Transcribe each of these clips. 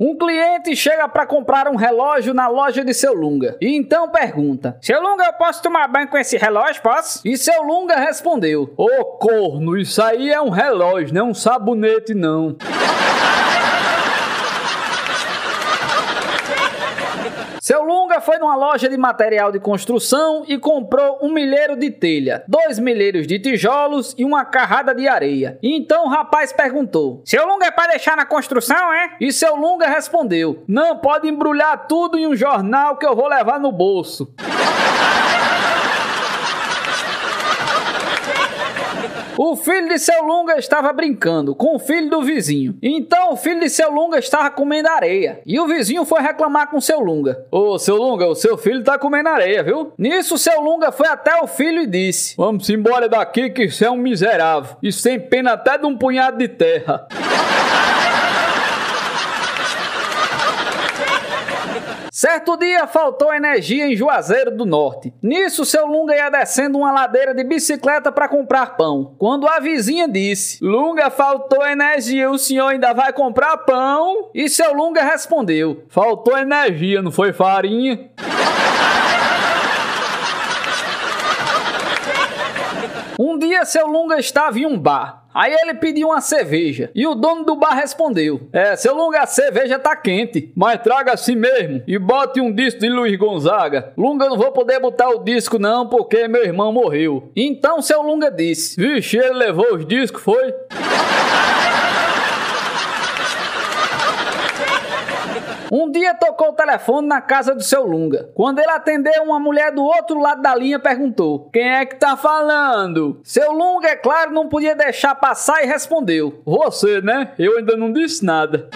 Um cliente chega para comprar um relógio na loja de seu Lunga e então pergunta: Seu Lunga, eu posso tomar banho com esse relógio? Posso? E seu Lunga respondeu: Ô oh, corno, isso aí é um relógio, não é um sabonete, não. Seu Lunga foi numa loja de material de construção e comprou um milheiro de telha, dois milheiros de tijolos e uma carrada de areia. E então o rapaz perguntou: Seu Lunga é para deixar na construção, é? E seu Lunga respondeu: Não, pode embrulhar tudo em um jornal que eu vou levar no bolso. O filho de seu Lunga estava brincando com o filho do vizinho. Então o filho de seu Lunga estava comendo areia. E o vizinho foi reclamar com seu Lunga. Ô, seu Lunga, o seu filho está comendo areia, viu? Nisso, seu Lunga foi até o filho e disse: Vamos embora daqui que isso é um miserável. E sem pena até de um punhado de terra. Certo dia faltou energia em Juazeiro do Norte. Nisso, seu Lunga ia descendo uma ladeira de bicicleta para comprar pão. Quando a vizinha disse: Lunga, faltou energia, o senhor ainda vai comprar pão? E seu Lunga respondeu: Faltou energia, não foi farinha? Um dia seu Lunga estava em um bar. Aí ele pediu uma cerveja e o dono do bar respondeu: É, seu Lunga, a cerveja tá quente, mas traga assim mesmo e bote um disco de Luiz Gonzaga. Lunga, não vou poder botar o disco não porque meu irmão morreu. Então seu Lunga disse: Vixe, ele levou os discos, foi? Um dia tocou o telefone na casa do seu Lunga. Quando ele atendeu, uma mulher do outro lado da linha perguntou: Quem é que tá falando? Seu Lunga, é claro, não podia deixar passar e respondeu: Você, né? Eu ainda não disse nada.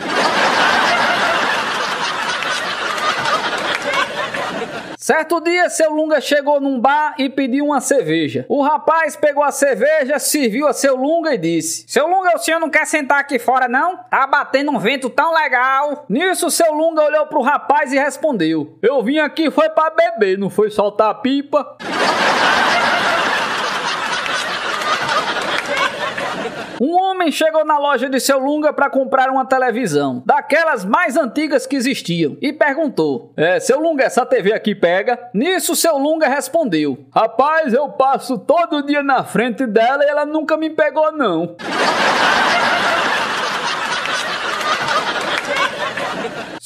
Certo dia, seu Lunga chegou num bar e pediu uma cerveja. O rapaz pegou a cerveja, serviu a seu Lunga e disse: Seu Lunga, o senhor não quer sentar aqui fora, não? Tá batendo um vento tão legal. Nisso, seu Lunga olhou pro rapaz e respondeu: Eu vim aqui foi para beber, não foi soltar pipa. Um homem chegou na loja de seu Lunga para comprar uma televisão, daquelas mais antigas que existiam, e perguntou: É, seu Lunga, essa TV aqui pega? Nisso, seu Lunga respondeu: Rapaz, eu passo todo dia na frente dela e ela nunca me pegou, não.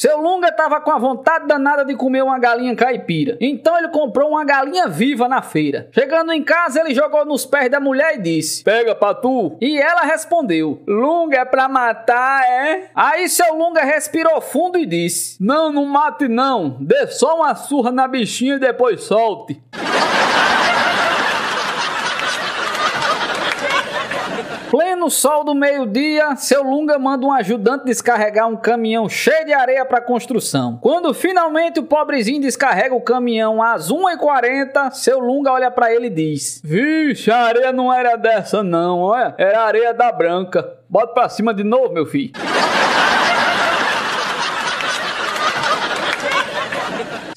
Seu Lunga estava com a vontade danada de comer uma galinha caipira. Então ele comprou uma galinha viva na feira. Chegando em casa, ele jogou nos pés da mulher e disse: Pega pra tu. E ela respondeu: Lunga é pra matar, é? Aí seu Lunga respirou fundo e disse: Não, não mate não. Dê só uma surra na bichinha e depois solte. Pleno sol do meio-dia, seu Lunga manda um ajudante descarregar um caminhão cheio de areia para construção. Quando finalmente o pobrezinho descarrega o caminhão às 1h40, seu Lunga olha para ele e diz: Vixe, a areia não era dessa, não, olha, era areia da branca. Bota pra cima de novo, meu filho.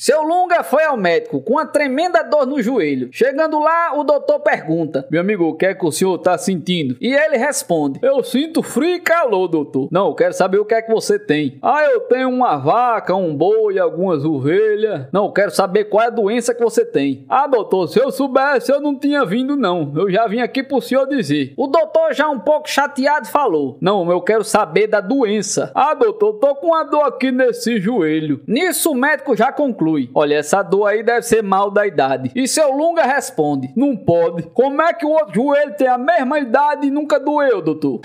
Seu Lunga foi ao médico com uma tremenda dor no joelho. Chegando lá, o doutor pergunta: Meu amigo, o que é que o senhor está sentindo? E ele responde: Eu sinto frio e calor, doutor. Não, quero saber o que é que você tem. Ah, eu tenho uma vaca, um boi, algumas ovelhas. Não, quero saber qual é a doença que você tem. Ah, doutor, se eu soubesse, eu não tinha vindo, não. Eu já vim aqui pro senhor dizer. O doutor, já um pouco chateado, falou: Não, eu quero saber da doença. Ah, doutor, tô com uma dor aqui nesse joelho. Nisso, o médico já conclui Olha, essa dor aí deve ser mal da idade. E seu Lunga responde: Não pode. Como é que o outro joelho tem a mesma idade e nunca doeu, doutor?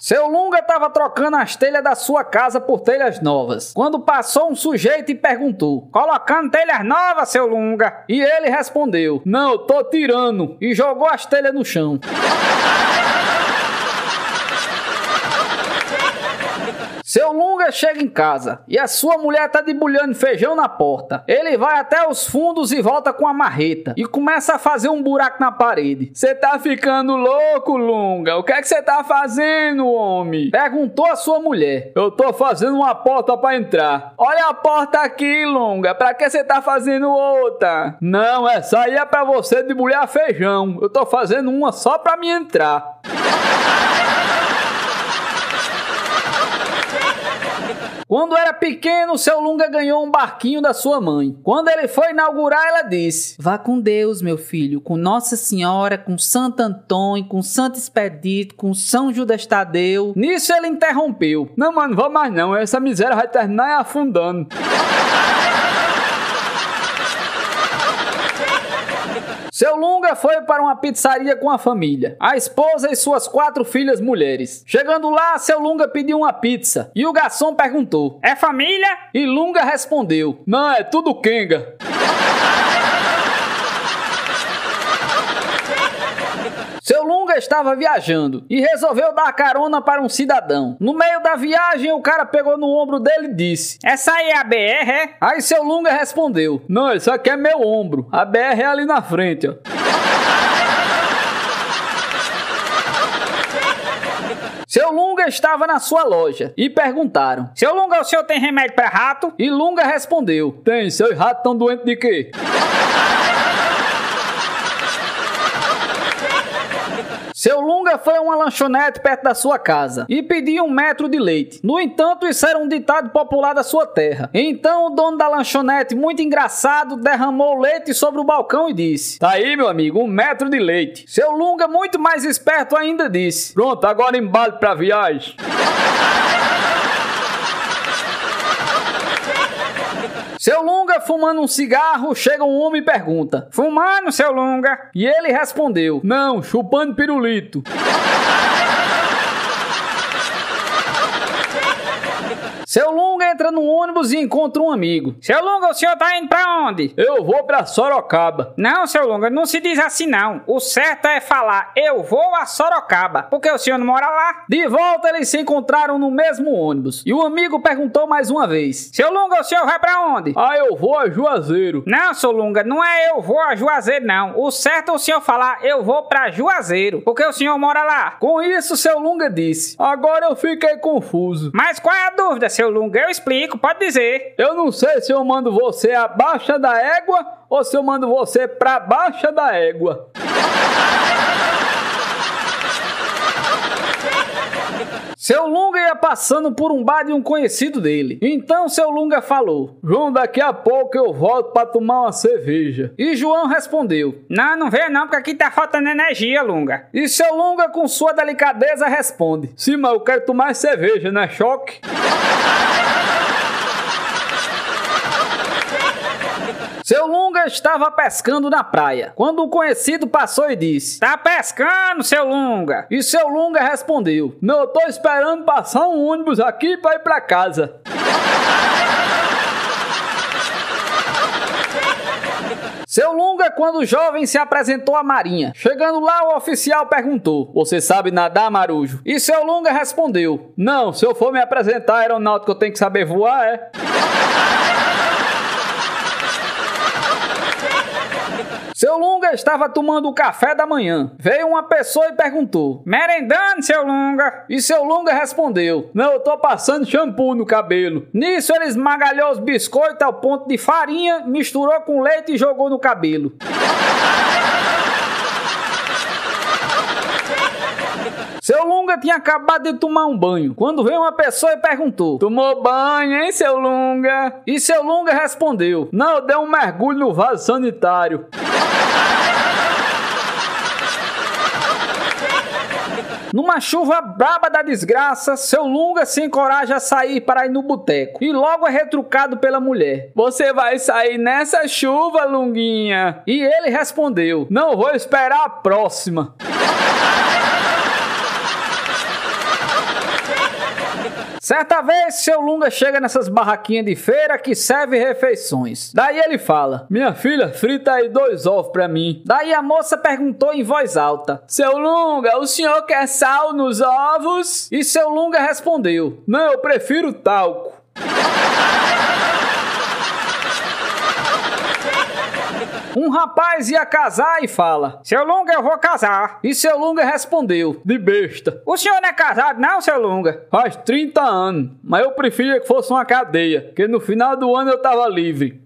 Seu Lunga estava trocando as telhas da sua casa por telhas novas. Quando passou um sujeito e perguntou: Colocando telhas novas, seu Lunga? E ele respondeu: Não, tô tirando. E jogou as telhas no chão. Seu Lunga chega em casa e a sua mulher tá debulhando feijão na porta. Ele vai até os fundos e volta com a marreta e começa a fazer um buraco na parede. Você tá ficando louco, Lunga? O que é que você tá fazendo, homem? Perguntou a sua mulher. Eu tô fazendo uma porta para entrar. Olha a porta aqui, Lunga. Pra que você tá fazendo outra? Não, essa aí é pra você debulhar feijão. Eu tô fazendo uma só pra me entrar. Quando era pequeno, seu Lunga ganhou um barquinho da sua mãe. Quando ele foi inaugurar, ela disse: Vá com Deus, meu filho, com Nossa Senhora, com Santo Antônio, com Santo Expedito, com São Judas Tadeu. Nisso ele interrompeu: Não, mano, vou mais não, essa miséria vai terminar afundando. Seu Lunga foi para uma pizzaria com a família, a esposa e suas quatro filhas mulheres. Chegando lá, seu Lunga pediu uma pizza e o garçom perguntou: É família? E Lunga respondeu: Não, é tudo Kenga. Estava viajando e resolveu dar carona para um cidadão. No meio da viagem, o cara pegou no ombro dele e disse: Essa aí é a BR, é? Aí seu Lunga respondeu: Não, isso aqui é meu ombro. A BR é ali na frente, ó. Seu Lunga estava na sua loja e perguntaram: Seu Lunga, o senhor tem remédio para rato? E Lunga respondeu: Tem, seus ratos estão doentes de quê? Seu Lunga foi a uma lanchonete perto da sua casa e pediu um metro de leite. No entanto, isso era um ditado popular da sua terra. Então, o dono da lanchonete, muito engraçado, derramou leite sobre o balcão e disse: Tá aí, meu amigo, um metro de leite. Seu Lunga, muito mais esperto ainda, disse: Pronto, agora embale pra viagem. Seu Lunga fumando um cigarro, chega um homem e pergunta: Fumando, seu Lunga? E ele respondeu: Não, chupando pirulito. Seu Lunga entra no ônibus e encontra um amigo. Seu Lunga, o senhor tá indo pra onde? Eu vou pra Sorocaba. Não, seu Lunga, não se diz assim não. O certo é falar eu vou a Sorocaba, porque o senhor não mora lá. De volta, eles se encontraram no mesmo ônibus. E o amigo perguntou mais uma vez: Seu Lunga, o senhor vai pra onde? Ah, eu vou a Juazeiro. Não, seu Lunga, não é eu vou a Juazeiro, não. O certo é o senhor falar eu vou pra Juazeiro, porque o senhor mora lá. Com isso, seu Lunga disse: Agora eu fiquei confuso. Mas qual é a dúvida, seu Lunga? Eu explico, pode dizer. Eu não sei se eu mando você abaixo da égua ou se eu mando você pra baixa da égua. Seu Lunga ia passando por um bar de um conhecido dele. Então seu Lunga falou: João, daqui a pouco eu volto para tomar uma cerveja. E João respondeu: Não, não vem não, porque aqui tá faltando energia, Lunga. E seu Lunga, com sua delicadeza, responde: Sim, mas eu quero tomar cerveja, não é choque? Seu Lunga estava pescando na praia, quando um conhecido passou e disse: Tá pescando, seu Lunga? E seu Lunga respondeu: Não, tô esperando passar um ônibus aqui para ir para casa. Seu Lunga, quando jovem, se apresentou à Marinha. Chegando lá, o oficial perguntou: Você sabe nadar, Marujo? E seu Lunga respondeu: Não, se eu for me apresentar à aeronáutica, eu tenho que saber voar, é? Seu Lunga estava tomando o café da manhã. Veio uma pessoa e perguntou: Merendando, seu Lunga? E seu Lunga respondeu: Não, eu tô passando shampoo no cabelo. Nisso ele esmagalhou os biscoitos ao ponto de farinha, misturou com leite e jogou no cabelo. Seu Lunga tinha acabado de tomar um banho, quando veio uma pessoa e perguntou: Tomou banho, hein, seu Lunga? E seu Lunga respondeu: Não, eu dei um mergulho no vaso sanitário. Numa chuva braba da desgraça, seu Lunga se encoraja a sair para ir no boteco e logo é retrucado pela mulher. Você vai sair nessa chuva, Lunguinha? E ele respondeu: Não vou esperar a próxima. Certa vez, seu Lunga chega nessas barraquinhas de feira que serve refeições. Daí ele fala: Minha filha, frita aí dois ovos pra mim. Daí a moça perguntou em voz alta: Seu Lunga, o senhor quer sal nos ovos? E seu Lunga respondeu: Não, eu prefiro talco. Um rapaz ia casar e fala: Seu Lunga, eu vou casar. E seu Lunga respondeu: De besta. O senhor não é casado, não, seu Lunga? Faz 30 anos, mas eu preferia que fosse uma cadeia, que no final do ano eu tava livre.